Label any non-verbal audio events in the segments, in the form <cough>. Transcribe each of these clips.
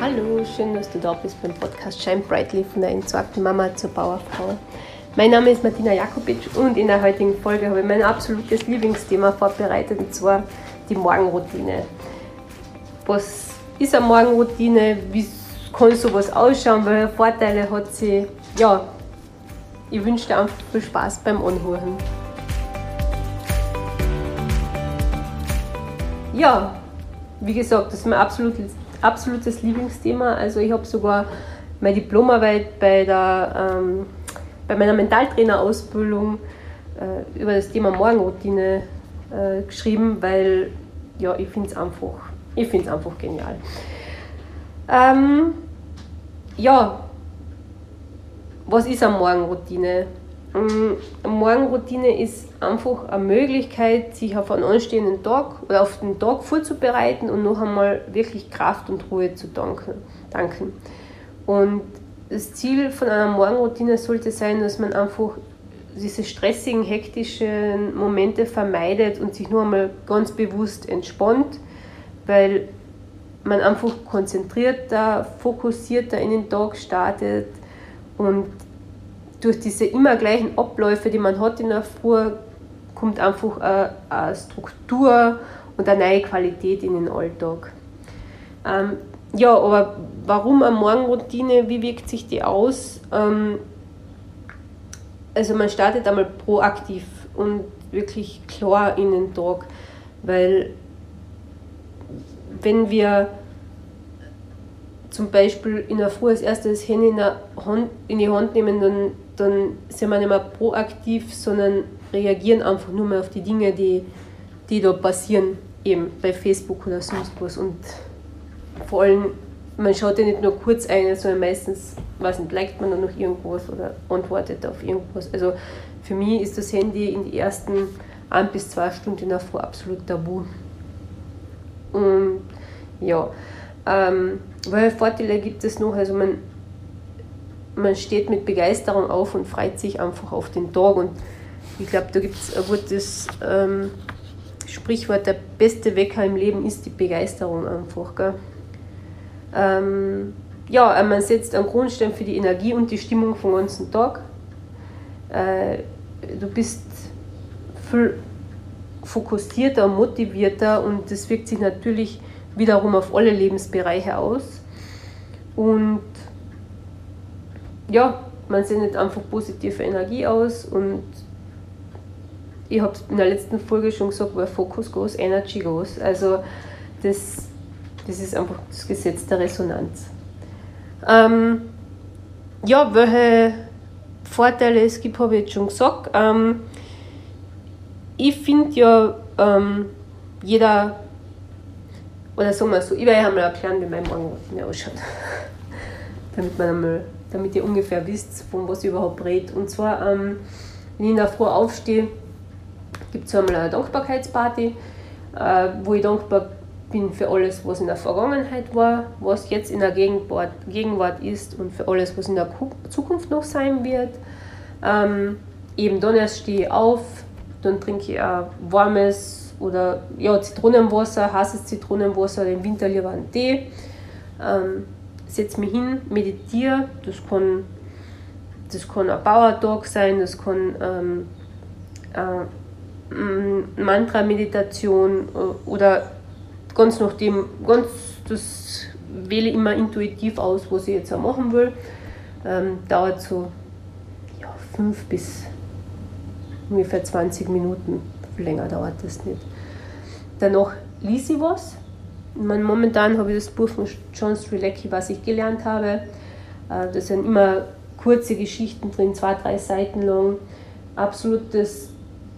Hallo, schön, dass du da bist beim Podcast Shine Brightly von der entzwagten Mama zur Bauerfrau. Mein Name ist Martina Jakobic und in der heutigen Folge habe ich mein absolutes Lieblingsthema vorbereitet und zwar die Morgenroutine. Was ist eine Morgenroutine? Wie kann sowas ausschauen? Welche Vorteile hat sie? Ja, ich wünsche dir einfach viel Spaß beim Anhören. Ja, wie gesagt, das ist mein absolutes, absolutes Lieblingsthema. Also ich habe sogar meine Diplomarbeit bei, der, ähm, bei meiner Mentaltrainerausbildung äh, über das Thema Morgenroutine äh, geschrieben, weil ja, ich finde es einfach, einfach genial. Ähm, ja, was ist eine Morgenroutine? Eine Morgenroutine ist einfach eine Möglichkeit, sich auf einen anstehenden Tag oder auf den Tag vorzubereiten und noch einmal wirklich Kraft und Ruhe zu danken. Und das Ziel von einer Morgenroutine sollte sein, dass man einfach diese stressigen, hektischen Momente vermeidet und sich nur einmal ganz bewusst entspannt, weil man einfach konzentrierter, fokussierter in den Tag startet und durch diese immer gleichen Abläufe, die man hat in der Früh, kommt einfach eine, eine Struktur und eine neue Qualität in den Alltag. Ähm, ja, aber warum eine Morgenroutine? Wie wirkt sich die aus? Ähm, also man startet einmal proaktiv und wirklich klar in den Tag, weil wenn wir zum Beispiel in der Früh als erstes das Handy in, Hand, in die Hand nehmen, dann, dann sind wir nicht mehr proaktiv, sondern reagieren einfach nur mehr auf die Dinge, die, die da passieren, eben bei Facebook oder sonst was. Und vor allem, man schaut ja nicht nur kurz ein, sondern meistens, weiß nicht, liked man dann noch irgendwas oder antwortet auf irgendwas. Also für mich ist das Handy in die ersten ein bis zwei Stunden in der Früh absolut tabu. Und ja, ähm, welche Vorteile gibt es noch? Also man, man steht mit Begeisterung auf und freut sich einfach auf den Tag. Und ich glaube, da gibt es ein gutes ähm, Sprichwort, der beste Wecker im Leben ist die Begeisterung einfach. Gell? Ähm, ja, man setzt einen Grundstein für die Energie und die Stimmung vom ganzen Tag. Äh, du bist viel fokussierter motivierter und das wirkt sich natürlich wiederum auf alle Lebensbereiche aus. Und ja, man sendet einfach positive Energie aus und ich habe es in der letzten Folge schon gesagt, where Focus goes, Energy goes. Also das, das ist einfach das Gesetz der Resonanz. Ähm, ja, welche Vorteile es gibt, habe ich jetzt schon gesagt. Ähm, ich finde ja, ähm, jeder oder sagen wir so, ich werde einmal erklären, wie mein Morgenroutine ausschaut. <laughs> damit, man einmal, damit ihr ungefähr wisst, von was ich überhaupt rede. Und zwar, ähm, wenn ich in der Früh aufstehe, gibt es einmal eine Dankbarkeitsparty, äh, wo ich dankbar bin für alles, was in der Vergangenheit war, was jetzt in der Gegenwart, Gegenwart ist und für alles, was in der Zukunft noch sein wird. Ähm, eben dann erst stehe ich auf, dann trinke ich ein warmes oder ja, Zitronenwasser, heißes Zitronenwasser, im Winter lieber einen Tee. Ähm, setze mich hin, meditiere. Das kann, das kann ein Power sein, das kann ähm, äh, Mantra-Meditation äh, oder ganz nachdem, ganz, das wähle ich immer intuitiv aus, was ich jetzt auch machen will. Ähm, dauert so ja, fünf bis ungefähr 20 Minuten länger dauert das nicht. Danach lies ich was. Momentan habe ich das Buch von John Strilecki, was ich gelernt habe. Äh, das sind immer kurze Geschichten drin, zwei, drei Seiten lang. Absolutes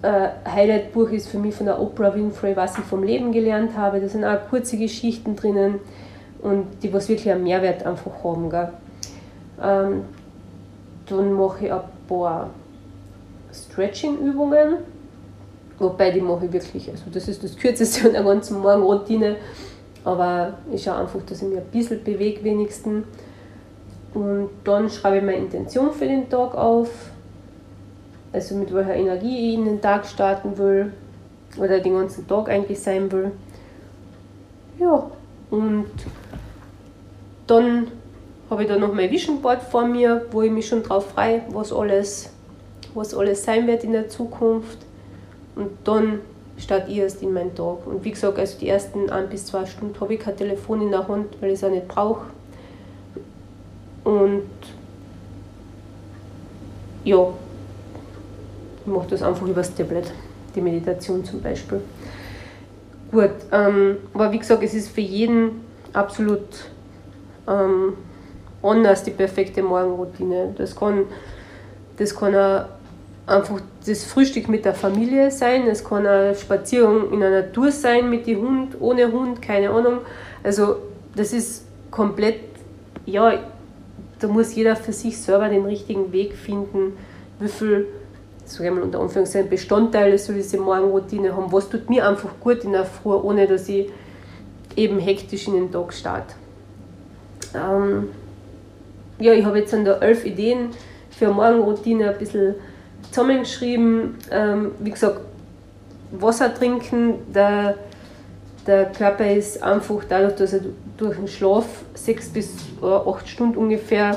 äh, Highlight-Buch ist für mich von der Oprah Winfrey, was ich vom Leben gelernt habe. Da sind auch kurze Geschichten drinnen und die was wirklich einen Mehrwert einfach haben. Gell? Ähm, dann mache ich ein paar Stretching-Übungen Wobei die mache ich wirklich, also das ist das Kürzeste <laughs> an der ganzen Morgenroutine. Aber ich schaue einfach, dass ich mich ein bisschen bewege wenigstens. Und dann schreibe ich meine Intention für den Tag auf. Also mit welcher Energie ich in den Tag starten will. Oder den ganzen Tag eigentlich sein will. Ja, und dann habe ich da noch mein Vision Board vor mir, wo ich mich schon drauf freue, was alles, was alles sein wird in der Zukunft. Und dann starte ich erst in meinen Tag. Und wie gesagt, also die ersten ein bis zwei Stunden habe ich kein Telefon in der Hand, weil ich es auch nicht brauche. Und ja, ich mache das einfach übers Tablet, die Meditation zum Beispiel. Gut, ähm, aber wie gesagt, es ist für jeden absolut ähm, anders die perfekte Morgenroutine. Das kann, das kann auch einfach das Frühstück mit der Familie sein, es kann eine Spaziergang in der Natur sein mit dem Hund, ohne Hund, keine Ahnung. Also das ist komplett, ja, da muss jeder für sich selber den richtigen Weg finden, wie viel, sage ich mal unter Anführungszeichen, Bestandteile soll diese Morgenroutine haben, was tut mir einfach gut in der Früh, ohne dass ich eben hektisch in den Tag starte. Ähm, ja, ich habe jetzt dann da elf Ideen für eine Morgenroutine ein bisschen zusammengeschrieben. Ähm, wie gesagt, Wasser trinken, der, der Körper ist einfach dadurch, dass er durch den Schlaf sechs bis acht Stunden ungefähr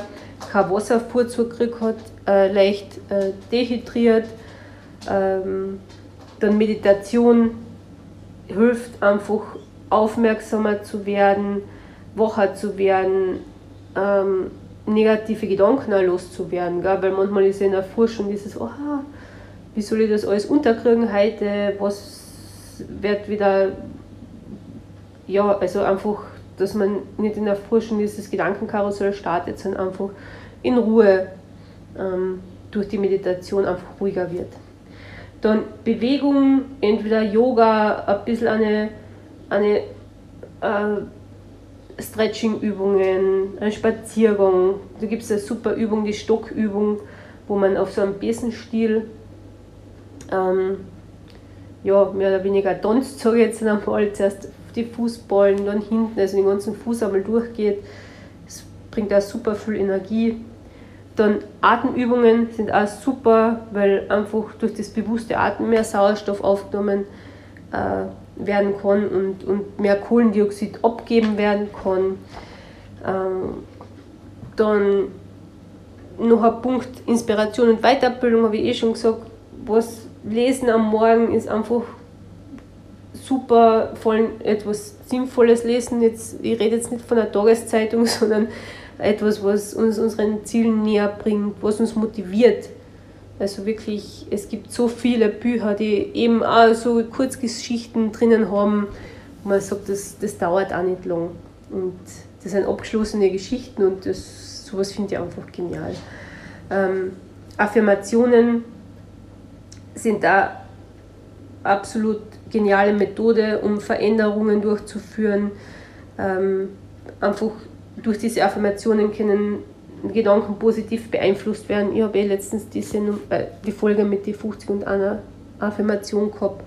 kein Wasserfuhrzug hat, äh, leicht äh, dehydriert. Ähm, dann Meditation hilft einfach aufmerksamer zu werden, wacher zu werden, ähm, negative Gedanken loszuwerden. Gell? Weil manchmal ist ja in der Forschung dieses, oh, wie soll ich das alles unterkriegen heute, was wird wieder, ja, also einfach, dass man nicht in der Forschung dieses Gedankenkarussell startet, sondern einfach in Ruhe ähm, durch die Meditation einfach ruhiger wird. Dann Bewegung, entweder Yoga, ein bisschen eine, eine äh, Stretching-Übungen, ein Spaziergang. Da gibt es eine super Übung, die Stockübung, wo man auf so einem Besenstiel ähm, ja, mehr oder weniger tanzt, <laughs> sage ich jetzt einmal, zuerst die Fußballen, dann hinten, also den ganzen Fuß einmal durchgeht. Das bringt auch super viel Energie. Dann Atemübungen sind auch super, weil einfach durch das bewusste Atmen mehr Sauerstoff aufgenommen äh, werden kann und, und mehr Kohlendioxid abgeben werden kann. Ähm, dann noch ein Punkt Inspiration und Weiterbildung, habe ich eh schon gesagt. Was Lesen am Morgen ist einfach super, vor allem etwas Sinnvolles lesen. Jetzt, ich rede jetzt nicht von einer Tageszeitung, <laughs> sondern etwas, was uns unseren Zielen näher bringt, was uns motiviert. Also wirklich, es gibt so viele Bücher, die eben auch so Kurzgeschichten drinnen haben, wo man sagt, das, das dauert auch nicht lang. Und das sind abgeschlossene Geschichten und das, sowas finde ich einfach genial. Ähm, Affirmationen sind da absolut geniale Methode, um Veränderungen durchzuführen. Ähm, einfach durch diese Affirmationen können Gedanken positiv beeinflusst werden. Ich habe eh letztens die, Sendung, äh, die Folge mit die 50 und einer Affirmation gehabt.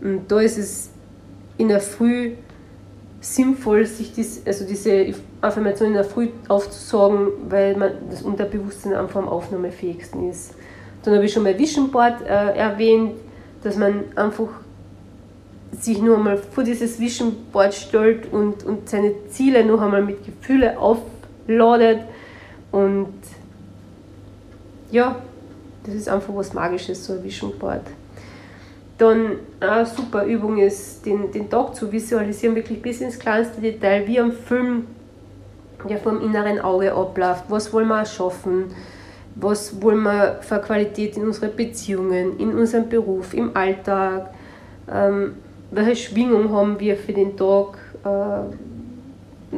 Und da ist es in der Früh sinnvoll, sich dies, also diese Affirmation in der Früh aufzusagen, weil man das Unterbewusstsein einfach am aufnahmefähigsten ist. Dann habe ich schon mal Vision Board äh, erwähnt, dass man einfach sich nur einmal vor dieses Vision Board stellt und, und seine Ziele noch einmal mit Gefühle aufladet und ja, das ist einfach was Magisches, so ein Vision Board. Dann eine super Übung ist, den, den Tag zu visualisieren, wirklich bis ins kleinste Detail, wie am Film, der vom inneren Auge abläuft. Was wollen wir schaffen? Was wollen wir für Qualität in unseren Beziehungen, in unserem Beruf, im Alltag? Ähm, welche Schwingung haben wir für den Tag? Äh,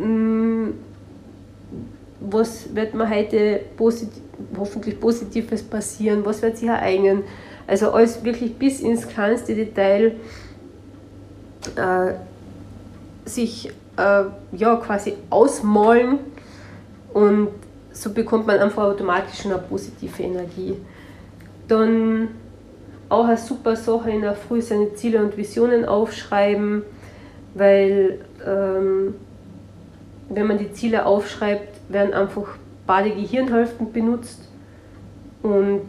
was wird mir heute posit hoffentlich Positives passieren, was wird sich ereignen. Also alles wirklich bis ins kleinste Detail äh, sich äh, ja, quasi ausmalen und so bekommt man einfach automatisch eine positive Energie. Dann auch eine super Sache in der Früh seine Ziele und Visionen aufschreiben, weil ähm, wenn man die Ziele aufschreibt, werden einfach beide Gehirnhälften benutzt und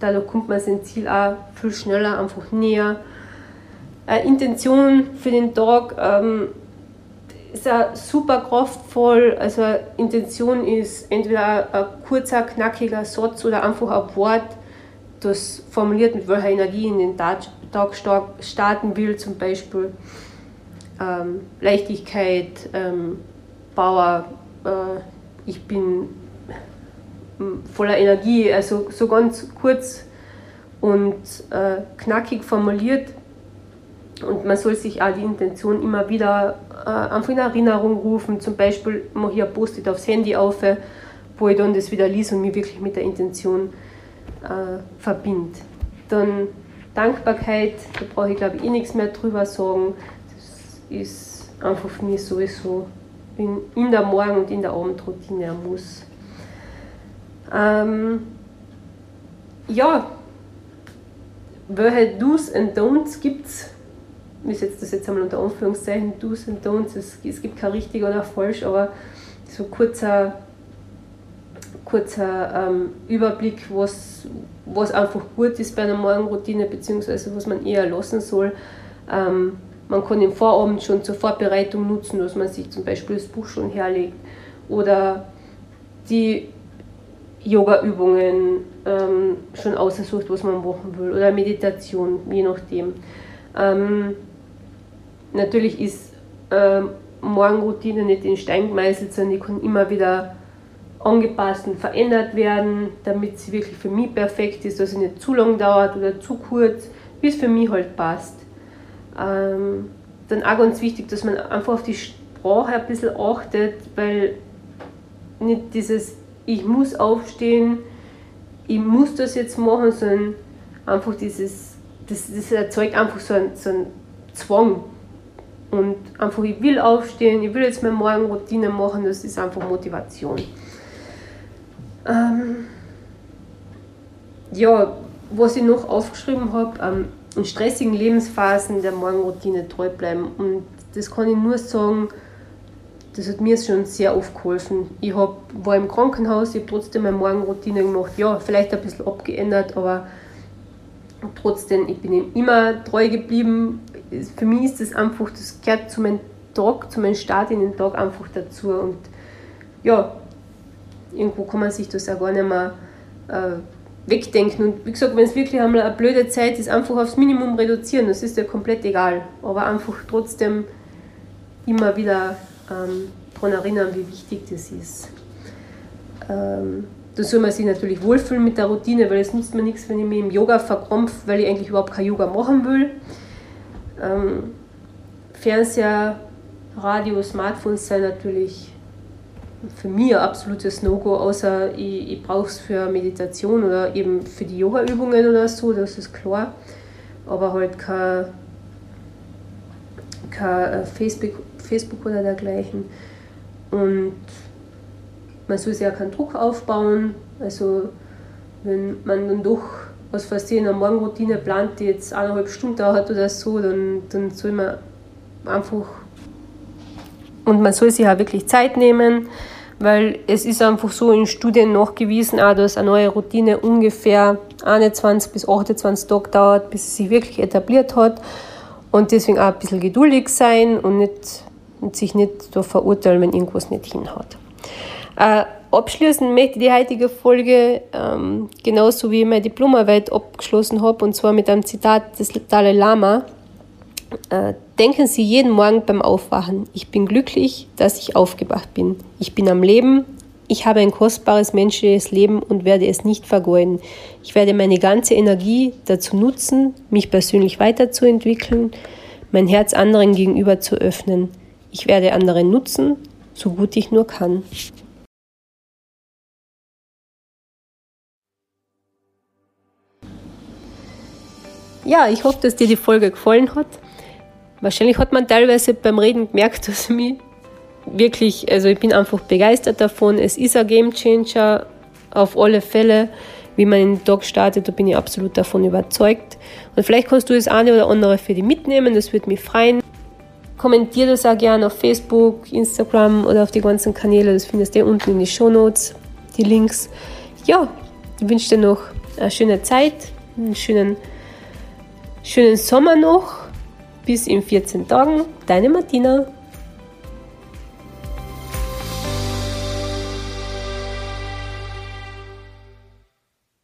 dadurch kommt man sein Ziel auch viel schneller einfach näher. Äh, Intention für den Tag, ähm, ist auch super kraftvoll. Also Intention ist entweder ein kurzer, knackiger Satz oder einfach ein Wort, das formuliert, mit welcher Energie in den Tag starten will, zum Beispiel ähm, Leichtigkeit, ähm, Power, äh, ich bin hm, voller Energie, also so ganz kurz und äh, knackig formuliert. Und man soll sich auch die Intention immer wieder äh, einfach in Erinnerung rufen. Zum Beispiel mache ich ein Post-it aufs Handy auf, wo ich dann das wieder lese und mich wirklich mit der Intention äh, verbinde. Dann Dankbarkeit, da brauche ich glaube ich eh nichts mehr drüber sagen. Das ist einfach für mich sowieso in, in der Morgen- und in der Abendroutine ein Muss. Ähm, ja, welche Do's and Don'ts gibt es? Ich setze das jetzt einmal unter Anführungszeichen, Do's and Don'ts. Es, es gibt kein richtig oder falsch, aber so kurzer, kurzer ähm, Überblick, was, was einfach gut ist bei einer Morgenroutine, beziehungsweise was man eher lassen soll. Ähm, man kann den Vorabend schon zur Vorbereitung nutzen, dass man sich zum Beispiel das Buch schon herlegt oder die Yoga-Übungen ähm, schon ausgesucht, was man machen will oder Meditation, je nachdem. Ähm, natürlich ist ähm, Morgenroutine nicht in Stein gemeißelt, sondern die kann immer wieder angepasst und verändert werden, damit sie wirklich für mich perfekt ist, dass sie nicht zu lang dauert oder zu kurz, wie es für mich halt passt. Ähm, dann auch ganz wichtig, dass man einfach auf die Sprache ein bisschen achtet, weil nicht dieses ich muss aufstehen, ich muss das jetzt machen, sondern einfach dieses, das, das erzeugt einfach so einen, so einen Zwang. Und einfach, ich will aufstehen, ich will jetzt meine Morgenroutine machen, das ist einfach Motivation. Ähm, ja, was ich noch aufgeschrieben habe, ähm, in stressigen Lebensphasen der Morgenroutine treu bleiben. Und das kann ich nur sagen, das hat mir schon sehr oft geholfen. Ich hab, war im Krankenhaus, ich habe trotzdem meine Morgenroutine gemacht. Ja, vielleicht ein bisschen abgeändert, aber trotzdem, ich bin ihm immer treu geblieben. Für mich ist das einfach, das gehört zu meinem Tag, zu meinem Start in den Tag einfach dazu. Und ja, irgendwo kann man sich das auch gar nicht mehr äh, wegdenken. Und wie gesagt, wenn es wirklich einmal eine blöde Zeit ist, einfach aufs Minimum reduzieren, das ist ja komplett egal. Aber einfach trotzdem immer wieder ähm, daran erinnern, wie wichtig das ist. Ähm, da soll man sich natürlich wohlfühlen mit der Routine, weil es nutzt mir nichts, wenn ich mich im Yoga verkrampfe, weil ich eigentlich überhaupt kein Yoga machen will. Ähm, Fernseher, Radio, Smartphones sind natürlich für mich ein absolutes No-Go, außer ich, ich brauche es für Meditation oder eben für die Yoga-Übungen oder so, das ist klar. Aber halt kein, kein äh, Facebook, Facebook oder dergleichen. Und man soll sich ja keinen Druck aufbauen. Also wenn man dann doch aus Versehen eine Morgenroutine plant, die jetzt eineinhalb Stunden dauert oder so, dann, dann soll man einfach und man soll sich auch wirklich Zeit nehmen, weil es ist einfach so in Studien nachgewiesen, auch, dass eine neue Routine ungefähr 21 bis 28 Tage dauert, bis sie sich wirklich etabliert hat. Und deswegen auch ein bisschen geduldig sein und nicht und sich nicht so verurteilen, wenn irgendwas nicht hinhaut. Äh, abschließend möchte ich die heutige Folge ähm, genauso wie ich meine Diplomarbeit abgeschlossen habe, und zwar mit einem Zitat des Dalai Lama. Äh, denken Sie jeden Morgen beim Aufwachen, ich bin glücklich, dass ich aufgewacht bin. Ich bin am Leben, ich habe ein kostbares menschliches Leben und werde es nicht vergeuden. Ich werde meine ganze Energie dazu nutzen, mich persönlich weiterzuentwickeln, mein Herz anderen gegenüber zu öffnen. Ich werde andere nutzen, so gut ich nur kann. Ja, ich hoffe, dass dir die Folge gefallen hat. Wahrscheinlich hat man teilweise beim Reden gemerkt, dass mich wirklich, also ich bin einfach begeistert davon. Es ist ein Game Changer auf alle Fälle, wie man den Tag startet, da bin ich absolut davon überzeugt. Und vielleicht kannst du das eine oder andere für dich mitnehmen, das würde mich freuen. Kommentier das auch gerne auf Facebook, Instagram oder auf die ganzen Kanäle. Das findest du unten in die Show Notes, die Links. Ja, ich wünsche dir noch eine schöne Zeit, einen schönen, schönen Sommer noch. Bis in 14 Tagen. Deine Martina.